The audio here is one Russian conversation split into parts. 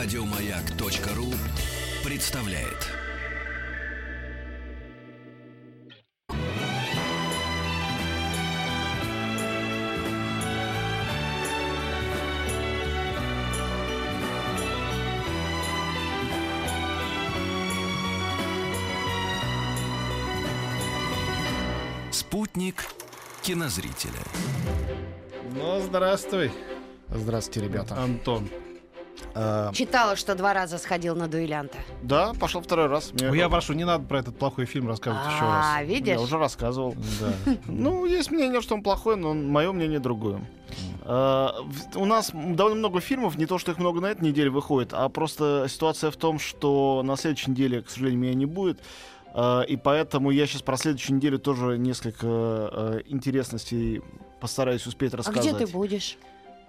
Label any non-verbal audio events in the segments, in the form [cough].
Радиомаяк.ру представляет. Спутник кинозрителя. Ну, здравствуй, Здравствуйте, ребята. Антон. А, Читала, что два раза сходил на дуэлянта. да, пошел второй раз. Мне- Ну, Я прошу, не надо про этот плохой фильм рассказывать еще А, раз. видишь? Я уже рассказывал. Да. [laughs] Ну, есть мнение, что он плохой, но мое мнение другое. А, в- У нас довольно много фильмов, не то, что их много на этой неделе выходит, а просто ситуация в том, что на следующей неделе, к сожалению, меня не будет. А, И поэтому я сейчас про следующую неделю тоже несколько э, интересностей постараюсь успеть А рассказать. где ты будешь?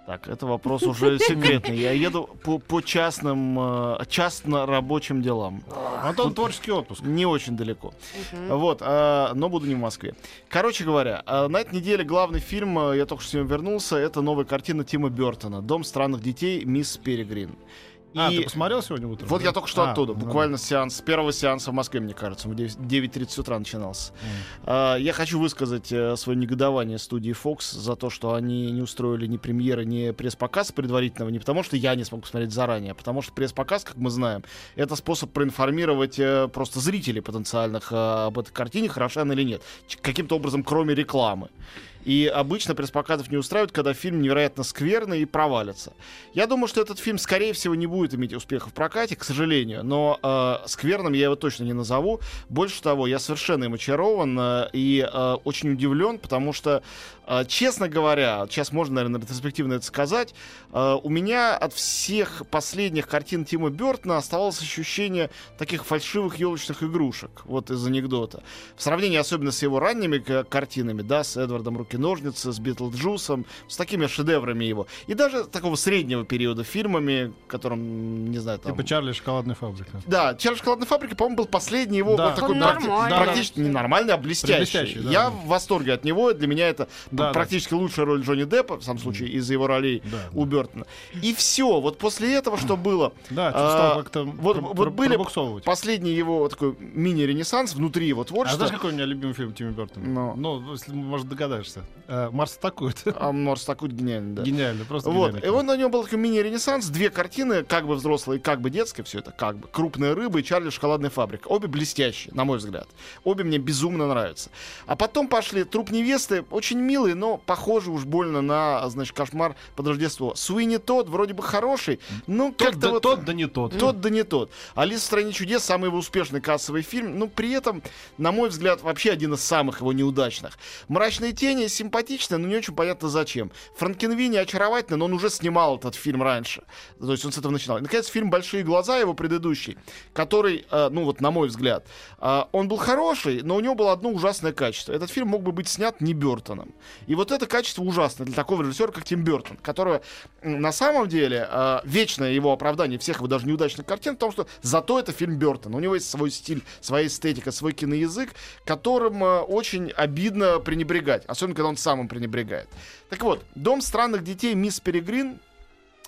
Так, это вопрос уже [laughs] секретный. Я еду по, по частным, э, частно-рабочим делам. Антон, творческий отпуск. Не очень далеко. Вот, а, но буду не в Москве. Короче говоря, а, на этой неделе главный фильм, а, я только что с ним вернулся, это новая картина Тима Бертона «Дом странных детей. Мисс Перегрин». А, И ты посмотрел сегодня утром? вот да? я только что А, оттуда, ну буквально сеанс, с первого сеанса в Москве, мне кажется, в 9 9.30 утра начинался. А, Я хочу высказать э, свое негодование студии Fox за то, что они не устроили ни премьеры, ни пресс-показ предварительного, не потому что я не смог посмотреть заранее, а потому что пресс-показ, как мы знаем, это способ проинформировать э, просто зрителей потенциальных э, об этой картине, хороша она или нет, каким-то образом, кроме рекламы. И обычно пресс-показов не устраивают, когда фильм невероятно скверный и провалится. Я думаю, что этот фильм, скорее всего, не будет иметь успеха в прокате, к сожалению. Но э, скверным я его точно не назову. Больше того, я совершенно им очарован э, и э, очень удивлен, потому что, э, честно говоря, сейчас можно, наверное, ретроспективно это сказать, э, у меня от всех последних картин Тима Бертона оставалось ощущение таких фальшивых елочных игрушек, вот из анекдота. В сравнении особенно с его ранними к- картинами, да, с Эдвардом Руки-ножницы, с Битлджусом, с такими шедеврами его. И даже такого среднего периода фильмами, которым, не знаю, там... Типа Чарли и шоколадная фабрика. Да, «Чарльз шоколадной фабрики», по-моему, был последний его Да. такой практи- нормальный. практически не нормальный, а блестящий. Блестящий, да, Я да. в восторге от него. Для меня это Да, да. практически лучшая роль Джонни Деппа, в самом случае, из его ролей Да, у Бертона. И все. Вот после этого что было? Да, А, стал как-то вот, про- вот были последний его такой мини-ренессанс внутри его А творчества. знаешь, какой у меня любимый фильм Тимми Бертона? Ну. Ну, может, догадаешься. Э, Марс атакует. А Морс такой гениальный, да. Гениально, просто Вот, гениально. и он, у него был такой мини-ренессанс, две картины, как бы взрослые, как бы детские, все это как бы. «Крупная рыба» и «Чарли шоколадная фабрика». Обе блестящие, на мой взгляд. Обе мне безумно нравятся. А потом пошли «Труп невесты», очень милые, но похожи уж больно на, значит, «Кошмар под Рождество». «Суини Тот» вроде бы хороший, но как-то да, вот... тот, да не тот. Тот да не тот. «Алиса в стране чудес» самый его успешный кассовый фильм, но при этом, на мой взгляд, вообще один из самых его неудачных. «Мрачные тени» симпатично, но не очень понятно зачем. Франкенвини очаровательно, но он уже снимал этот фильм раньше. То есть он с этого начинал. И, наконец, фильм «Большие глаза», его предыдущий, который, э, ну вот на мой взгляд, э, он был хороший, но у него было одно ужасное качество. Этот фильм мог бы быть снят не Бертоном. И вот это качество ужасно для такого режиссера, как Тим Бертон, которого на самом деле э, вечное его оправдание всех его даже неудачных картин в том, что зато это фильм Бертона. У него есть свой стиль, своя эстетика, свой киноязык, которым э, очень обидно пренебрегать, особенно когда он сам им пренебрегает. Так вот, «Дом странных детей» Мисс Перегрин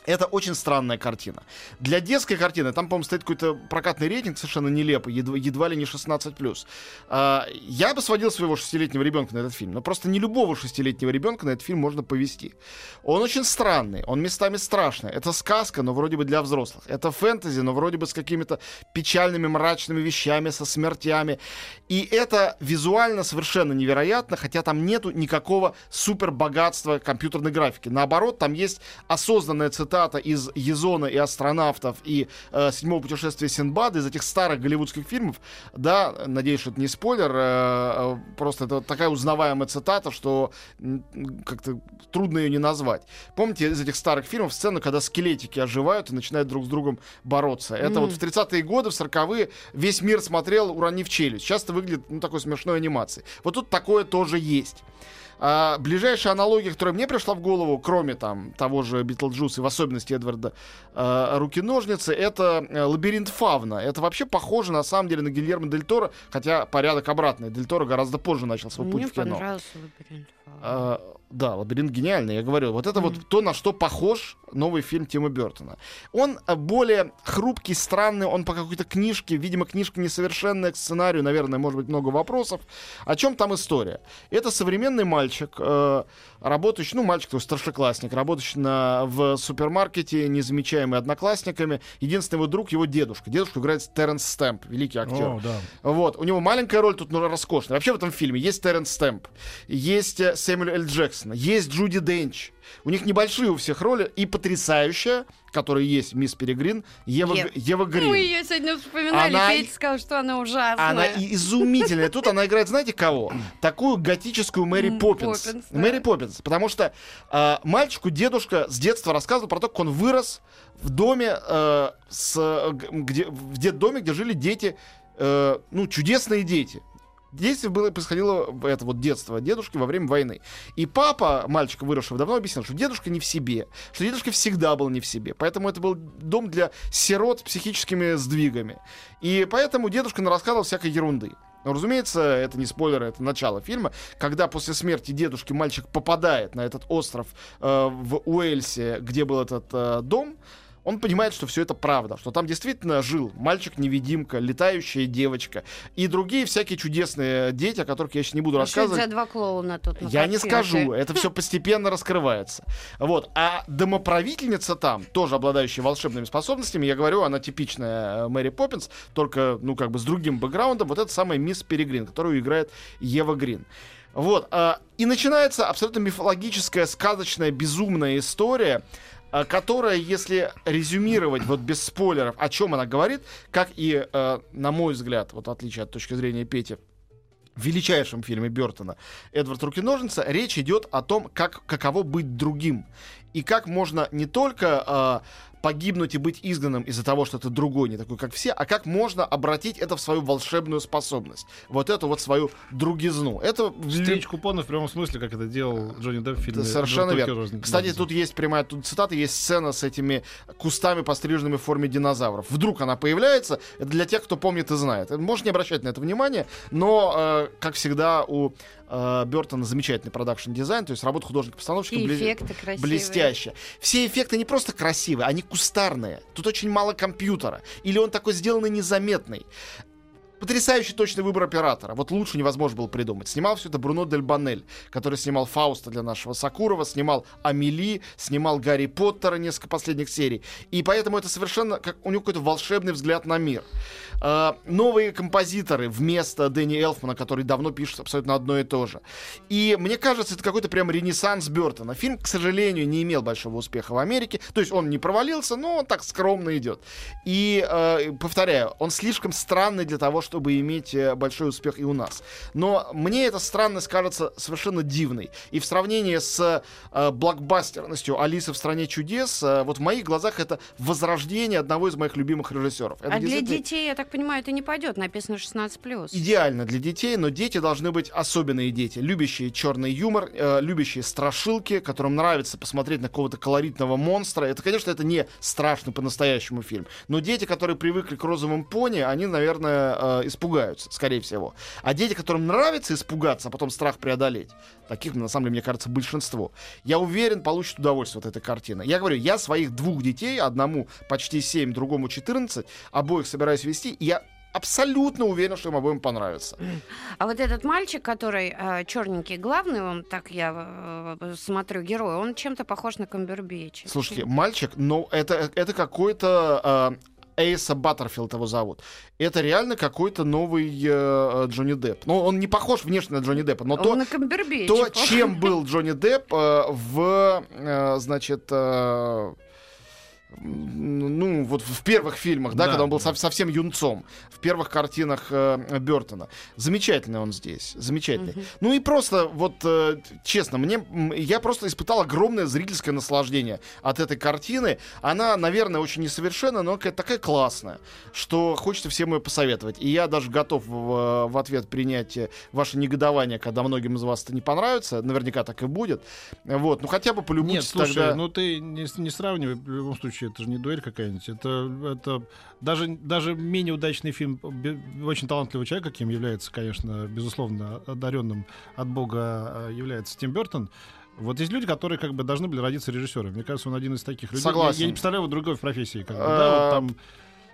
это очень странная картина. Для детской картины, там, по-моему, стоит какой-то прокатный рейтинг совершенно нелепый, едва, едва ли не 16+. А, я бы сводил своего шестилетнего ребенка на этот фильм, но просто не любого шестилетнего ребенка на этот фильм можно повести. Он очень странный, он местами страшный. Это сказка, но вроде бы для взрослых. Это фэнтези, но вроде бы с какими-то печальными, мрачными вещами, со смертями. И это визуально совершенно невероятно, хотя там нету никакого супер богатства компьютерной графики. Наоборот, там есть осознанная цитата из Езона и астронавтов и э, седьмого путешествия Синбада, из этих старых голливудских фильмов. Да, надеюсь, что это не спойлер, э, э, просто это такая узнаваемая цитата, что как-то трудно ее не назвать. Помните из этих старых фильмов сцену, когда скелетики оживают и начинают друг с другом бороться? Это вот в 30-е годы, в 40-е весь мир смотрел, уронив челюсть. Сейчас это выглядит, ну, такой смешной анимацией. Вот тут такое тоже есть. А, ближайшая аналогия, которая мне пришла в голову, кроме там того же Битлджуса и в особенности Эдварда э, Руки-ножницы, это э, Лабиринт Фавна. Это вообще похоже на самом деле на Гильермо Дель Торо, хотя порядок обратный. Дель Торо гораздо позже начал свой путь Мне в кино. понравился лабиринт. А, да, лабиринт гениальный. Я говорю, вот это вот то, на что похож новый фильм Тима Бертона. Он а, более хрупкий, странный, он по какой-то книжке, видимо, книжка несовершенная к сценарию, наверное, может быть много вопросов. О чем там история? Это современный мальчик, э, работающий, ну, мальчик, то старшеклассник, работающий на, в супермаркете, незамечаемый одноклассниками. Единственный его друг, его дедушка. Дедушку играет Терренс Стэмп, великий актер. О, да. Вот, у него маленькая роль тут, ну, роскошная. Вообще в этом фильме есть Терренс Стэмп, есть э, Сэмюэль Л. Джексон, есть Джуди Денч. У них небольшие у всех роли и потрясающая, которая есть Мисс Перегрин, Ева, Е- Г- Ева Грин. Мы ее сегодня вспоминали, Она- Петя сказал, что она ужасная. Она изумительная. Тут она играет, знаете, кого? Такую готическую Мэри Поппинс. Поппинс, да. Мэри Поппинс. Потому что э, мальчику дедушка с детства рассказывал про то, как он вырос в доме, э, с, г- где, в детдоме, где жили дети, э, ну, чудесные дети. Действие было, происходило это вот детство дедушки во время войны. И папа мальчика, выросшего давно, объяснил, что дедушка не в себе, что дедушка всегда был не в себе. Поэтому это был дом для сирот с психическими сдвигами. И поэтому дедушка рассказывал всякой ерунды. Но, разумеется, это не спойлер, это начало фильма, когда после смерти дедушки мальчик попадает на этот остров э, в Уэльсе, где был этот э, дом, он понимает, что все это правда, что там действительно жил мальчик-невидимка, летающая девочка и другие всякие чудесные дети, о которых я сейчас не буду А что это рассказывать. за два клоуна тут Я не скажу, это все [laughs] постепенно раскрывается. Вот. А домоправительница там, тоже обладающая волшебными способностями, я говорю, она типичная э, Мэри Поппинс, только, ну, как бы с другим бэкграундом, вот это самая мисс Перегрин, которую играет Ева Грин. Вот. а, И начинается абсолютно мифологическая, сказочная, безумная история, которая, если резюмировать вот без спойлеров, о чем она говорит, как и, э, на мой взгляд, вот в отличие от точки зрения Пети, в величайшем фильме Бертона «Эдвард Руки-ножница» речь идет о том, как, каково быть другим. И как можно не только а, погибнуть и быть изгнанным из-за того, что ты другой, не такой, как все, а как можно обратить это в свою волшебную способность. Вот эту вот свою другизну. Это в лю- Стричь купоны в прямом смысле, как это делал Джонни Депп в фильме. совершенно «Только верно. розни». Кстати, тут есть прямая тут цитата, есть сцена с этими кустами, постриженными в форме динозавров. Вдруг она появляется, это для тех, кто помнит и знает. Можешь не обращать на это внимание, но, э, как всегда, у Бертона замечательный production design, то есть работа художника-постановщика И бле- эффекты красивые. блестяще. Все эффекты не просто красивые, они кустарные. Тут очень мало компьютера. Или он такой сделанный незаметный. Потрясающий точный выбор оператора. Вот лучше невозможно было придумать. Снимал все это Бруно Дельбоннель, который снимал Фауста для нашего Сакурова, снимал Амели, снимал Гарри Поттера несколько последних серий. И поэтому это совершенно как у него какой-то волшебный взгляд на мир. А, новые композиторы вместо Дэнни Элфмана, который давно пишет абсолютно одно и то же. И мне кажется, это какой-то прям ренессанс Бертона. Фильм, к сожалению, не имел большого успеха в Америке. То есть он не провалился, но он так скромно идет. И, э, повторяю, он слишком странный для того, чтобы иметь э, большой успех и у нас. Но мне эта странность кажется совершенно дивной. И в сравнении с э, блокбастерностью Алисы в стране чудес, э, вот в моих глазах это возрождение одного из моих любимых режиссеров. Это А для детей, я так понимаю, это не пойдет. Написано 16+. идеально для детей, но дети должны быть особенные дети, любящие черный юмор, э, любящие страшилки, которым нравится посмотреть на какого-то колоритного монстра. Это, конечно, это не страшный по-настоящему фильм, но дети, которые привыкли к розовым пони, они, наверное, э, испугаются, скорее всего. А дети, которым нравится испугаться, а потом страх преодолеть, таких, на самом деле, мне кажется, большинство. Я уверен, получат удовольствие от этой картины. Я говорю, я своих двух детей, одному почти 7, другому 14, обоих собираюсь вести, и я абсолютно уверен, что им обоим понравится. [clears throat] А вот этот мальчик, который черненький, главный, он так я э, смотрю, герой, он чем-то похож на Камбербеча. Слушайте, мальчик, но это, это какой-то... э, Эйса Баттерфилд его зовут. Это реально какой-то новый э, Джонни Депп. Но он не похож внешне на Джонни Деппа, но Он то, то чем был Джонни Депп э, в, э, значит, э, ну, вот в первых фильмах, да, Да, когда он был да. сов- совсем юнцом, в первых картинах э, Бертона. Замечательный он здесь, замечательный. Ну и просто, вот, э, честно, мне, я просто испытал огромное зрительское наслаждение от этой картины. Она, наверное, очень несовершенная, но такая классная, что хочется всем ее посоветовать. И я даже готов в, в ответ принять э, ваше негодование, когда многим из вас это не понравится. Наверняка так и будет. Вот, ну хотя бы Нет, полюбуйтесь слушай, тогда. ну ты не, не сравнивай в любом случае вообще, это же не дуэль какая-нибудь. Это, это даже, даже менее удачный фильм очень талантливого человека, каким является, конечно, безусловно, одаренным от Бога э, является Тим Бертон. Вот есть люди, которые как бы должны были родиться режиссерами. Мне кажется, он один из таких людей. Согласен. Я, я не представляю его другой в профессии. Как бы, да, вот Э, там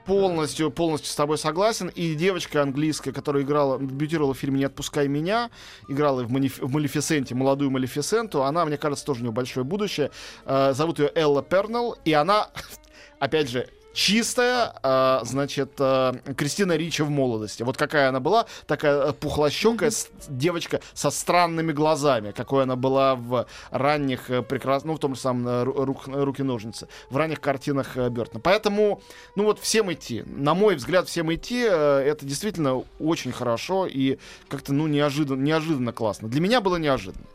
полностью, полностью с тобой согласен. И девочка английская, которая играла, дебютировала в фильме «Не отпускай меня», играла в, Маниф- в «Малефисенте», молодую Малефисенту, она, мне кажется, тоже у нее большое будущее. Э, зовут ее Элла Пернелл, и она, [laughs] опять же, чистая, э, значит, э, Кристина Ричи в молодости. Вот какая она была, такая э, пухлощекая с- девочка со странными глазами, какой она была в ранних э, прекрасных, ну, в том же самом э, ру- рук- руки-ножницы, в ранних картинах Бертона. Поэтому, ну вот всем идти. На мой взгляд, всем идти, это действительно очень хорошо и как-то, ну, неожиданно, неожиданно классно. Для меня было неожиданно.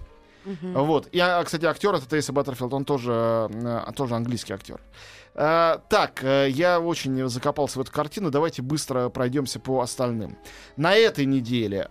Мгм. Вот. И, а, кстати, актер это Тейса Баттерфилд, он тоже, э, тоже английский актер. Э, так, э, я очень закопался в эту картину. Давайте быстро пройдемся по остальным. На этой неделе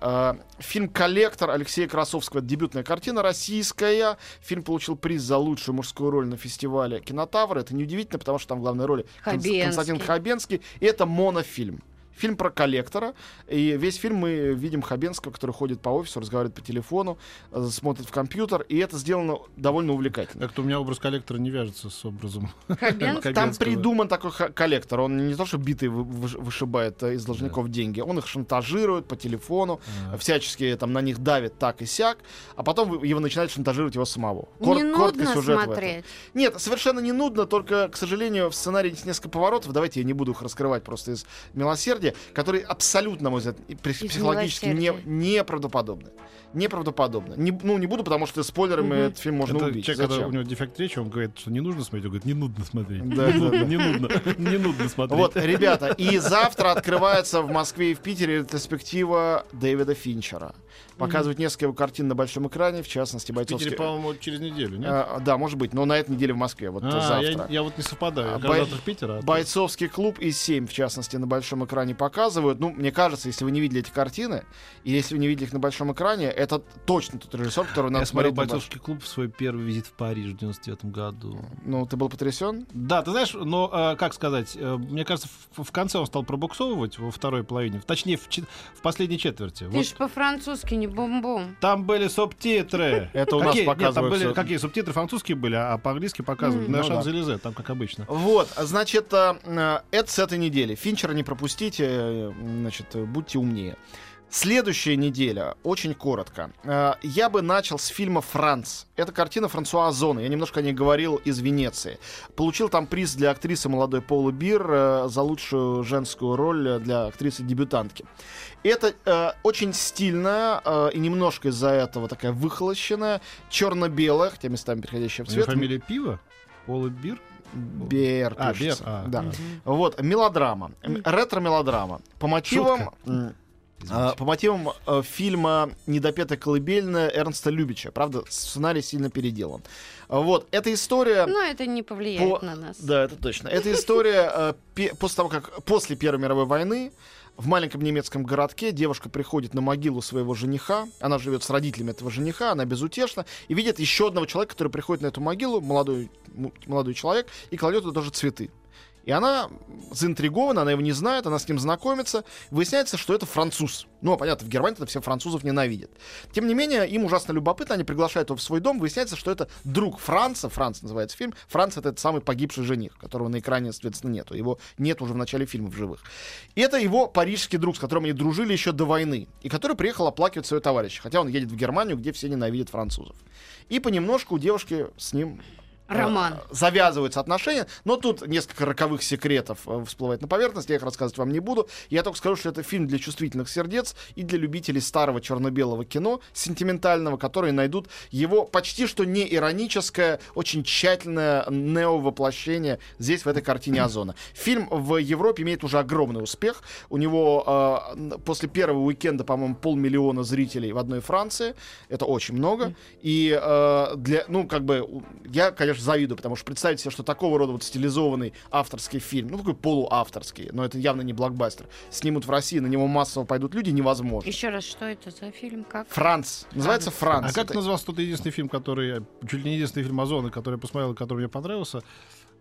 фильм «Коллектор» Алексея Красовского. Дебютная картина российская. Фильм получил приз за лучшую мужскую роль на фестивале «Кинотавр». Это неудивительно, потому что там в главной роли Хабенский. Константин Хабенский. И это монофильм. Фильм про коллектора. И весь фильм мы видим Хабенского, который ходит по офису, разговаривает по телефону, э, смотрит в компьютер. И это сделано довольно увлекательно. как-то у меня образ коллектора не вяжется с образом. [laughs] Хабенский. Там Хабенского. придуман такой коллектор. Он не то, что битый вы- выш- вышибает э, из должников деньги. Он их шантажирует по телефону, А. всячески там на них давит так и сяк, а потом его начинает шантажировать его самого. Кор- Не короткий нудно смотреть. Нет, совершенно не нудно, только, к сожалению, в сценарии есть несколько поворотов. Давайте я не буду их раскрывать просто из милосердия, которые абсолютно, на мой взгляд, психологически не, «Милосердия». неправдоподобны. Неправдоподобно. Не, ну, не буду, потому что спойлерами Мгм. этот фильм можно Это убить. человек, когда у него дефект речи, он говорит, что не нужно смотреть. Он говорит, не нудно смотреть. Да, да, да. Не нудно. Не нудно смотреть. Вот, ребята, и завтра открывается в Москве и в Питере ретроспектива Дэвида Финчера. Показывают несколько его картин на большом экране, в частности, В Питере, бойцовский... по-моему, через неделю, нет? А, да, может быть, но на этой неделе в Москве, вот А, завтра. я, я вот не совпадаю. Я А, бой- завтра в Питер, а ты- Бойцовский клуб и 7, в частности, на большом экране показывают. Ну, мне кажется, если вы не видели эти картины, и если вы не видели их на большом экране, это точно тот режиссер, который надо Я смотрел смотреть на большом- бойцовский клуб в свой первый визит в Париж в 99 году. Ну, ты был потрясен? Да, ты знаешь, но, э, как сказать, э, мне кажется, в, в конце он стал пробуксовывать во второй половине, точнее, в, в последней четверти. Ты Вот ж по-французски не бум-бум. там были субтитры. Это у нас показывают какие субтитры французские были, а по-английски показывают. М, На ну. Елизе, там как обычно. Вот, значит, э, э, это с этой недели. Финчера не пропустите, э, значит, будьте умнее. Следующая неделя, очень коротко. Э, Я бы начал с фильма «Франц». Это картина Франсуа Озона. Я немножко о ней говорил из Венеции. Получил там приз для актрисы молодой Полы Бир э, за лучшую женскую роль для актрисы-дебютантки. Это э, очень стильная э, и немножко из-за этого такая выхолощенная, черно-белая, хотя местами переходящая в цвет. фамилия Пиво? Пола Бир? Бер А. Бер, а. Да. Вот, мелодрама. Ретро-мелодрама. По мотивам... Шутка. М, а, По мотивам э, фильма «Недопетая колыбельная» Эрнста Любича. Правда, сценарий сильно переделан. Вот, эта история... Но это не повлияет По- на нас. Да, это точно. Эта история э, после того, как после Первой мировой войны в маленьком немецком городке девушка приходит на могилу своего жениха. Она живет с родителями этого жениха, она безутешна. И видит еще одного человека, который приходит на эту могилу, молодой, молодой человек, и кладет туда тоже цветы. И она заинтригована, она его не знает, она с ним знакомится. Выясняется, что это француз. Ну, а понятно, в Германии это все французов ненавидят. Тем не менее, им ужасно любопытно, они приглашают его в свой дом. Выясняется, что это друг Франца, Франц называется фильм. Франц это этот самый погибший жених, которого на экране, соответственно, нету. Его нет уже в начале фильма в живых. И это его парижский друг, с которым они дружили еще до войны. И который приехал оплакивать своего товарища. Хотя он едет в Германию, где все ненавидят французов. И понемножку у девушки с ним Роман. завязываются отношения, но тут несколько роковых секретов э, всплывает на поверхность, я их рассказывать вам не буду. Я только скажу, что это фильм для чувствительных сердец и для любителей старого черно-белого кино, сентиментального, которые найдут его почти что не ироническое, очень тщательное неовоплощение здесь, в этой картине [clears throat] Озона. Фильм в Европе имеет уже огромный успех. У него э, после первого уикенда, по-моему, полмиллиона зрителей в одной Франции. Это очень много. И э, для, ну, как бы, я, конечно, завидую, потому что представить себе, что такого рода вот стилизованный авторский фильм, ну, такой полуавторский, но это явно не блокбастер, снимут в России, на него массово пойдут люди, невозможно. Еще раз, что это за фильм? Как? Франц. Называется Франц. А как Это- назывался тот единственный фильм, который, чуть ли не единственный фильм Озона, который я посмотрел, который мне понравился?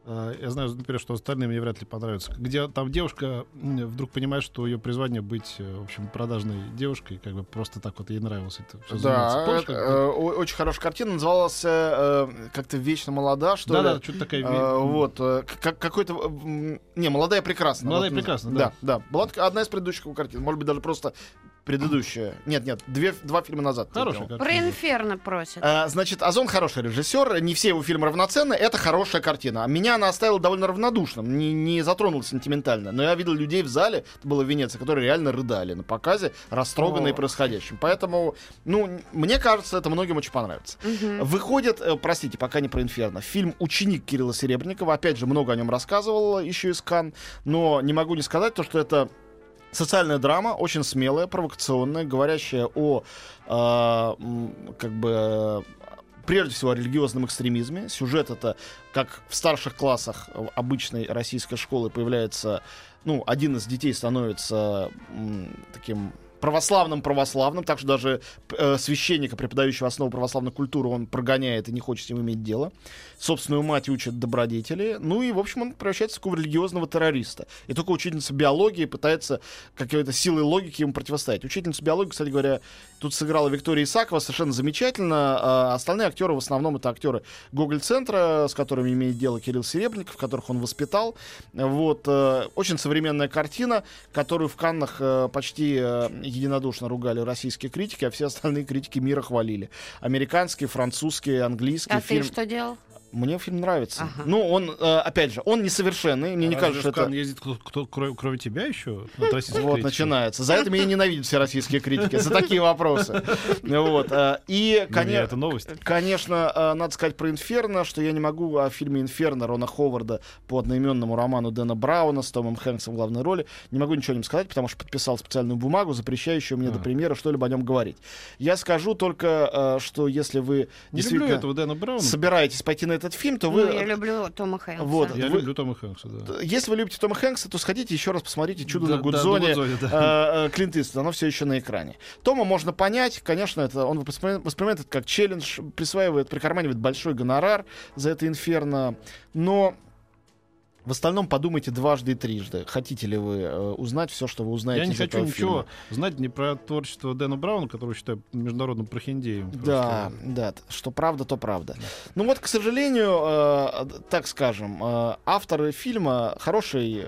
А, Я знаю, например, что остальным мне вряд ли понравится. Где там девушка вдруг понимает, что ее призвание быть, э, в общем, продажной девушкой, как бы просто так вот ей нравилось это заниматься. Да, Помнишь, э, очень хорошая картина. Называлась э, как-то «Вечно молода», что Да, ли. да, что-то такая. Э, вот, э, как, какой-то... Не, «Молодая прекрасна». «Молодая Вот, прекрасна», Да, да. Была такая одна из предыдущих его картин. Может быть, даже просто предыдущая. Нет, нет, две, два фильма назад. Сделал. Про. Инферно просят. А, Значит, Озон хороший режиссер, не все его фильмы равноценны, это хорошая картина. Меня она оставила довольно равнодушным, не, не затронула сентиментально. Но я видел людей в зале, это было в Венеции, которые реально рыдали на показе, растроганные О. происходящим. Поэтому, ну, мне кажется, это многим очень понравится. Мгм. Выходит, э, простите, пока не про Инферно, фильм «Ученик» Кирилла Серебренникова. Опять же, много о нем рассказывал еще из Кан, но не могу не сказать то, что это социальная драма, очень смелая, провокационная, говорящая о, э, как бы, прежде всего, о религиозном экстремизме. Сюжет это, как в старших классах обычной российской школы появляется, ну, один из детей становится м, таким православным православным, так что даже э, священника, преподающего основу православной культуры, он прогоняет и не хочет с ним иметь дело. Собственную мать учат добродетели. Ну и, в общем, он превращается в такого религиозного террориста. И только учительница биологии пытается какой-то силой логики ему противостоять. Учительница биологии, кстати говоря, тут сыграла Виктория Исакова совершенно замечательно. А остальные актеры в основном это актеры Гоголь-центра, с которыми имеет дело Кирилл Серебренников, которых он воспитал. Вот. э, Очень современная картина, которую в Каннах э, почти э, единодушно ругали российские критики, а все остальные критики мира хвалили. Американские, французские, английские. А фильм... ты что делал? Мне фильм нравится. Ага. Ну, он, э, опять же, он несовершенный. Мне не Разве кажется, что это... ездит кто, кто- кроме, кроме тебя еще? [laughs] Российских Вот, критиков? начинается. За это меня ненавидят все российские критики, за такие вопросы. [laughs] Вот. э, И, Для меня коне- это новость. конечно, э, надо сказать про «Инферно», что я не могу о фильме «Инферно» Рона Ховарда по одноименному роману Дэна Брауна с Томом Хэнксом в главной роли, не могу ничего о нем сказать, потому что подписал специальную бумагу, запрещающую мне А. до премьеры что-либо о нем говорить. Я скажу только, что если вы Не действительно этого Дэна Брауна. собираетесь пойти на этот фильм, то Ну, вы... я люблю Тома Хэнкса. Вот. Я Вы- люблю Тома Хэнкса, да. Если вы любите Тома Хэнкса, то сходите еще раз посмотрите «Чудо Да, на да, Гудзоне». Гудзоне, да. э, э, Клинт Иствуд, оно все еще на экране. Тома можно понять, конечно, это он воспринимает это как челлендж, присваивает, прикарманивает большой гонорар за это инферно, но в остальном подумайте дважды и трижды. Хотите ли вы э, узнать все, что вы узнаете Я не из хочу этого ничего фильма? знать ни про творчество Дэна Брауна, которого считаю международным прохиндеем. Да, да, что правда, то правда. Ну вот, к сожалению, э, так скажем, э, авторы фильма хороший,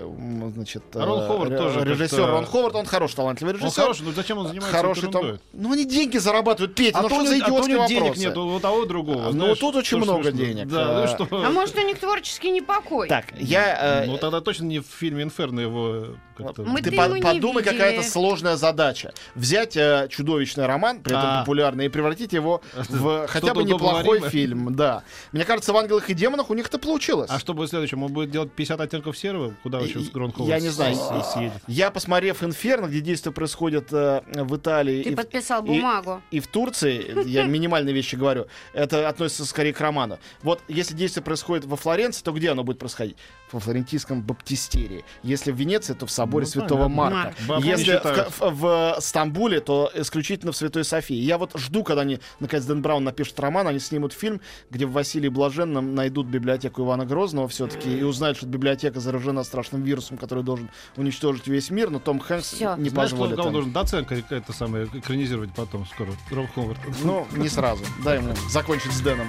значит, А Рон э, Ховард ре- тоже режиссер как-то- Рон Ховард, он хороший, талантливый Он режиссер. хороший, но зачем он занимается хороший том. Ну, они деньги зарабатывают, Петя, А ну то, что у за него- а то у идиотские него денег нет, у того другого. Ну, знаешь, тут очень много смешно. денег. Да, А, ну что... А может, у них творческий непокой? Так, я... э, Ну, тогда точно не в фильме «Инферно» его как-то... Мы ты по- подумай, какая-то сложная задача. Взять э, чудовищный роман, при этом А. популярный, и превратить его в хотя бы неплохой фильм. Да. Мне кажется, в «Ангелах и демонах» у них это получилось. А что будет следующим? Он будет делать 50 оттенков серого? Куда И- еще и- Рон Ховард я не знаю. с-? Я, посмотрев «Инферно», где действие происходит э, в Италии Ты и, в, подписал и- бумагу. и в Турции, я [laughs] минимальные вещи говорю, это относится скорее к роману. Вот если действие происходит во Флоренции, то где оно будет происходить? Во флорентийском баптистерии. Если в Венеции, то в соборе Ну, Святого понятно. Марка. Марк. Если в, в- в Стамбуле, то исключительно в Святой Софии. Я вот жду, когда они, наконец, Дэн Браун напишет роман, они снимут фильм, где в Василии Блаженном найдут библиотеку Ивана Грозного все-таки и узнают, что библиотека заражена страшным вирусом, который должен уничтожить весь мир, но Том Хэнкс Всё. не Знаешь, позволит. им. должен доценка это самое экранизировать потом скоро? Рон Ховард. Ну, не сразу. Дай ему закончить с Дэном.